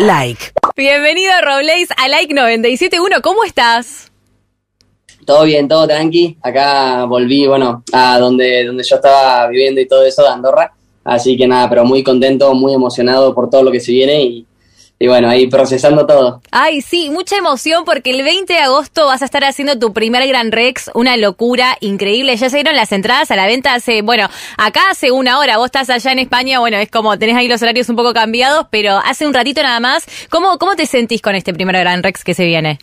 Like. Bienvenido Robles a Like 971, ¿cómo estás? Todo bien, todo tranqui. Acá volví, bueno, a donde, donde yo estaba viviendo y todo eso, de Andorra. Así que nada, pero muy contento, muy emocionado por todo lo que se viene y, y bueno, ahí procesando todo. Ay, sí, mucha emoción porque el 20 de agosto vas a estar haciendo tu primer Gran Rex, una locura increíble. Ya se dieron las entradas a la venta hace, bueno, acá hace una hora, vos estás allá en España, bueno, es como tenés ahí los horarios un poco cambiados, pero hace un ratito nada más. ¿Cómo, cómo te sentís con este primer Gran Rex que se viene?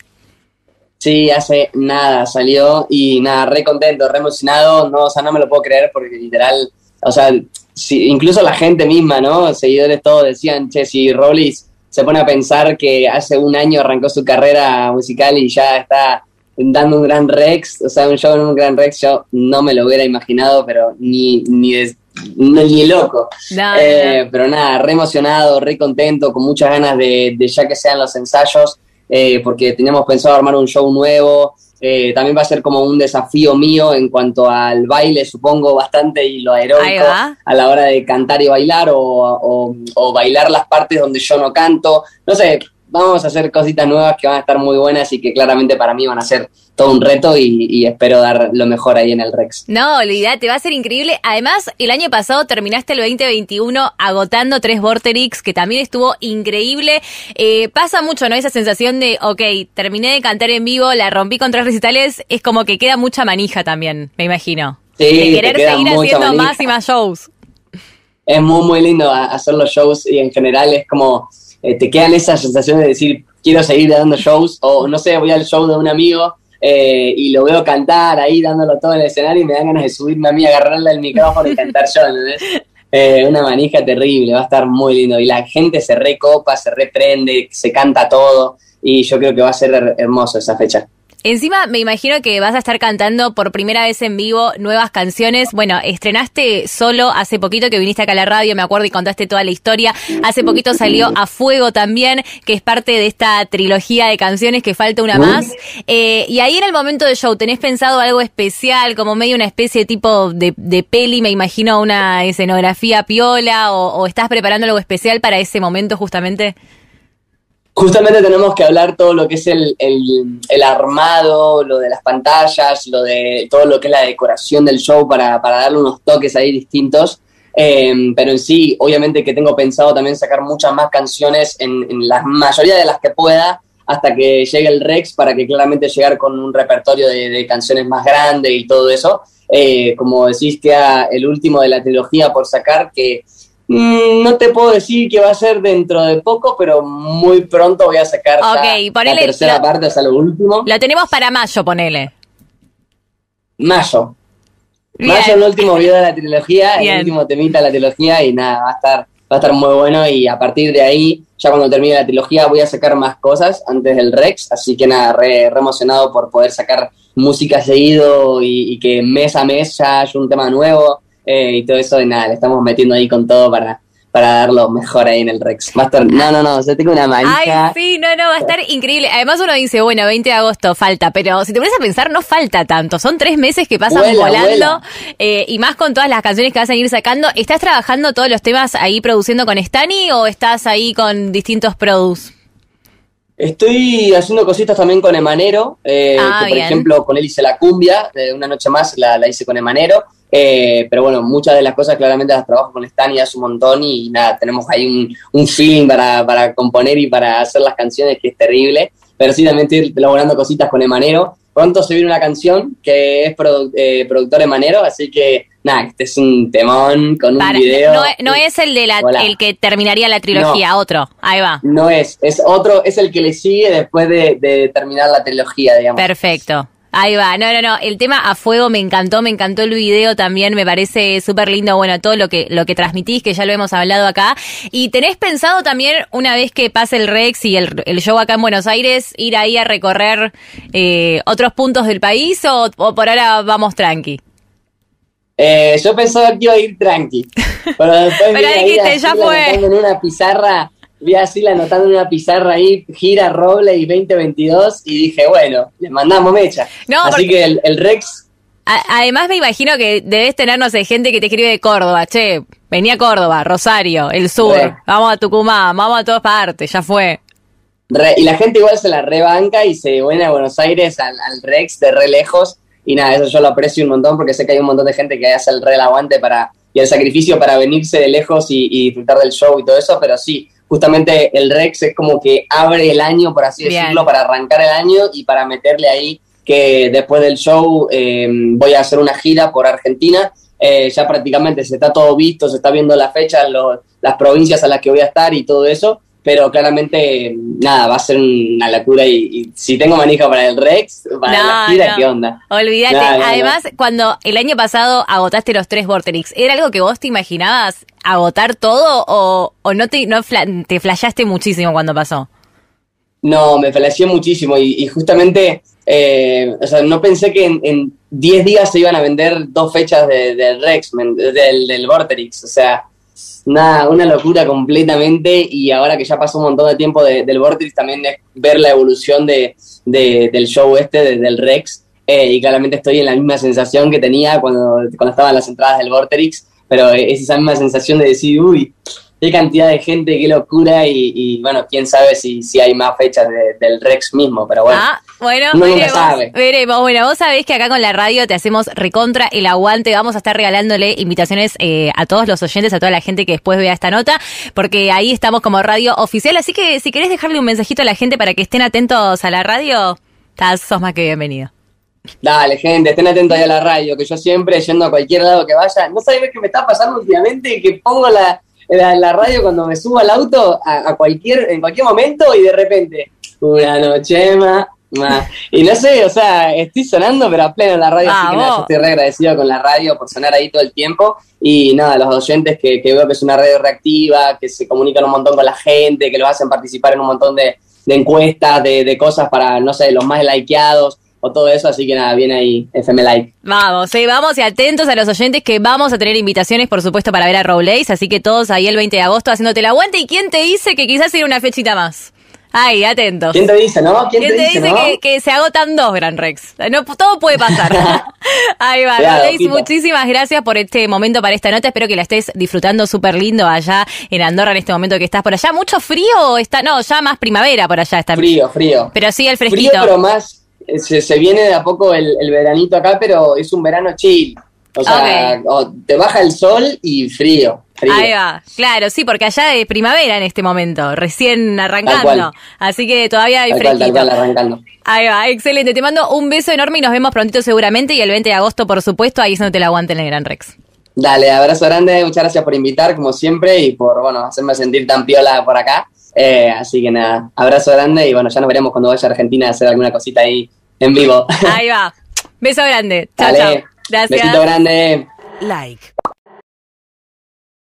Sí, hace nada salió y nada, re contento, re emocionado, no, o sea, no me lo puedo creer porque literal, o sea, si, incluso la gente misma, ¿no? Seguidores todos decían, che, si Rollis se pone a pensar que hace un año arrancó su carrera musical y ya está dando un gran Rex, o sea, un show en un gran Rex, yo no me lo hubiera imaginado, pero ni, ni, de, ni loco. No, Eh, no. Pero nada, re emocionado, re contento, con muchas ganas de, de ya que sean los ensayos, eh, porque teníamos pensado armar un show nuevo. Eh, también va a ser como un desafío mío en cuanto al baile, supongo, bastante y lo aeróbico a la hora de cantar y bailar o, o- o bailar las partes donde yo no canto. No sé, vamos a hacer cositas nuevas que van a estar muy buenas y que claramente para mí van a ser todo un reto y, y espero dar lo mejor ahí en el Rex. No, olvídate, va a ser increíble. Además, el año pasado terminaste el 2021 agotando tres Vorterix, que también estuvo increíble. Eh, pasa mucho, ¿no? Esa sensación de, ok, terminé de cantar en vivo, la rompí con tres recitales, es como que queda mucha manija también, me imagino. Sí, de querer seguir haciendo manija. más y más shows. es muy, muy lindo hacer los shows y en general es como, eh, te quedan esas sensaciones de decir, quiero seguir dando shows o no sé, voy al show de un amigo eh, y lo veo cantar ahí dándolo todo en el escenario y me dan ganas de subirme a mí, agarrarle el micrófono y cantar yo. Eh, una manija terrible, va a estar muy lindo y la gente se recopa, se reprende, se canta todo y yo creo que va a ser her- hermoso esa fecha. Encima me imagino que vas a estar cantando por primera vez en vivo nuevas canciones. Bueno, estrenaste solo hace poquito que viniste acá a la radio, me acuerdo y contaste toda la historia. Hace poquito salió A Fuego también, que es parte de esta trilogía de canciones que falta una más. Eh, y ahí en el momento del show, ¿tenés pensado algo especial, como medio una especie de tipo de, de peli, me imagino una escenografía piola, o, o estás preparando algo especial para ese momento justamente? Justamente tenemos que hablar todo lo que es el, el- el armado, lo de las pantallas, lo de todo lo que es la decoración del show para, para darle unos toques ahí distintos. Eh, pero en sí, obviamente que tengo pensado también sacar muchas más canciones en, la mayoría de las que pueda hasta que llegue el Rex para que claramente llegar con un repertorio de, canciones más grande y todo eso. Eh, como decís, queda el último de la trilogía por sacar que no te puedo decir que va a ser dentro de poco, pero muy pronto voy a sacar la tercera la- parte, sea, lo último. Lo tenemos para mayo, ponele. Mayo. Bien. Mayo el último video de la trilogía, Bien. el último temita de la trilogía y nada, va a estar, va a estar muy bueno y a partir de ahí, ya cuando termine la trilogía, voy a sacar más cosas antes del Rex, así que nada, re, re emocionado por poder sacar música seguido y, y que mes a mes ya haya un tema nuevo eh, y todo eso, y nada, le estamos metiendo ahí con todo para, para dar lo mejor ahí en el Rex. Va a estar, no, no, no, o sea, tengo una manija. Ay, sí, no, no, va a estar increíble. Además uno dice, bueno, 20 de agosto falta, pero si te pones a pensar, no falta tanto. Son tres meses que pasan Vuela, volando vuela. eh, y más con todas las canciones que vas a ir sacando. ¿Estás trabajando todos los temas ahí produciendo con Stani o estás ahí con distintos produs? Estoy haciendo cositas también con Emanero, eh, Ah, que por bien. ejemplo con él hice la cumbia, de una noche más la, la hice con Emanero, eh, pero bueno, muchas de las cosas claramente las trabajo con Stan y hace un montón y nada, tenemos ahí un, un feeling para, para componer y para hacer las canciones que es terrible, pero sí también estoy elaborando cositas con Emanero. Pronto se viene una canción que es produ- eh, productor Emanero, así que nada, este es un temón con un Para- video. no, no es el de la, el que terminaría la trilogía, otro. Ahí va. No es, es otro, es el que le sigue después de, de terminar la trilogía, digamos. Perfecto. Ahí va, no, no, no, el tema a fuego me encantó, me encantó el video también, me parece súper lindo, bueno, todo lo que, lo que transmitís, que ya lo hemos hablado acá. ¿Y tenés pensado también, una vez que pase el Rex y el, el show acá en Buenos Aires, ir ahí a recorrer eh, otros puntos del país o, o por ahora vamos tranqui? Eh, yo pensaba que iba a ir tranqui. Pero después Pero dijiste, ya fue. en una pizarra, vi a Sila anotando en una pizarra ahí, gira Roble y 2022, y dije, bueno, le mandamos mecha. No, Así porque- que el, el Rex además me imagino que debes tener, no sé, gente que te escribe de Córdoba, che, venía a Córdoba, Rosario, el sur, vamos a Tucumán, vamos a todas partes, ya fue. y la gente igual se la rebanca y se viene a Buenos Aires al, Rex de re lejos. Y nada, eso yo lo aprecio un montón porque sé que hay un montón de gente que hace el re aguante para, y el sacrificio para venirse de lejos y disfrutar del show y todo eso, pero sí, justamente el Rex es como que abre el año, por así decirlo, para arrancar el año y para meterle ahí que después del show eh, voy a hacer una gira por Argentina. Eh, ya prácticamente se está todo visto, se está viendo la fecha, las provincias a las que voy a estar y todo eso pero claramente, nada, va a ser una locura y, si tengo manija para el Rex, para la gira, ¿qué onda? Olvídate, además, cuando el año pasado agotaste los tres Vorterix, ¿era algo que vos te imaginabas agotar todo o, no, te, no te flashaste muchísimo cuando pasó? No, me flasheé muchísimo y, justamente, eh, o sea, no pensé que en 10 días se iban a vender dos fechas del Rex, del, del Vorterix, o sea Nada, una locura completamente y ahora que ya pasó un montón de tiempo del Vortex también es ver la evolución de, del show este, del Rex, eh, y claramente estoy en la misma sensación que tenía cuando, cuando estaban las entradas del Vortex, pero es esa misma sensación de decir, uy, qué cantidad de gente, qué locura, y, bueno, quién sabe si, si hay más fechas del Rex mismo, pero bueno. Ah, bueno, veremos. Bueno, vos sabés que acá con la radio te hacemos recontra el aguante, vamos a estar regalándole invitaciones eh, a todos los oyentes, a toda la gente que después vea esta nota, porque ahí estamos como radio oficial, así que si querés dejarle un mensajito a la gente para que estén atentos a la radio, estás, sos más que bienvenido. Dale, gente, estén atentos ahí a la radio, que yo siempre, yendo a cualquier lado que vaya, no sabés qué me está pasando últimamente, que pongo la, la, radio cuando me subo al auto a, cualquier, en cualquier momento y de repente, una noche más. Y no sé, o sea, estoy sonando, pero a pleno en la radio, así que nada, yo estoy re agradecido con la radio por sonar ahí todo el tiempo. Y nada, los oyentes que, veo que es una radio reactiva, que se comunican un montón con la gente, que lo hacen participar en un montón de, encuestas, de, de, cosas para, no sé, los más likeados o todo eso, así que nada, viene ahí FM Like. Vamos, sí, vamos y atentos a los oyentes que vamos a tener invitaciones, por supuesto, para ver a Robles, así que todos ahí el 20 de agosto haciéndote el aguante. ¿Y quién te dice que quizás ir una fechita más? Ay, atentos. ¿Quién te dice, no? ¿Quién, te, dice, que, se agotan dos, Gran Rex? No, todo puede pasar. Ahí va, muchísimas gracias por este momento, para esta nota. Espero que la estés disfrutando súper lindo allá en Andorra en este momento que estás por allá. ¿Mucho frío está? No, ya más primavera por allá está. Frío, frío. Pero sí el fresquito. Frío, pero más se, viene de a poco el, veranito acá, pero es un verano chill. O sea, te baja el sol y frío, Ahí va, claro, sí, porque allá es primavera en este momento, recién arrancando. Así que todavía hay fresquito. arrancando. Ahí va, excelente. Te mando un beso enorme y nos vemos prontito seguramente. Y el 20 de agosto, por supuesto, ahí es donde te la aguanten en el Gran Rex. Dale, abrazo grande, muchas gracias por invitar, como siempre, y por, bueno, hacerme sentir tan piola por acá. Eh, así que nada, abrazo grande y bueno, ya nos veremos cuando vaya a Argentina a hacer alguna cosita ahí en vivo. Ahí va. Beso grande. Chao, chao. Gracias. Besito grande. Like.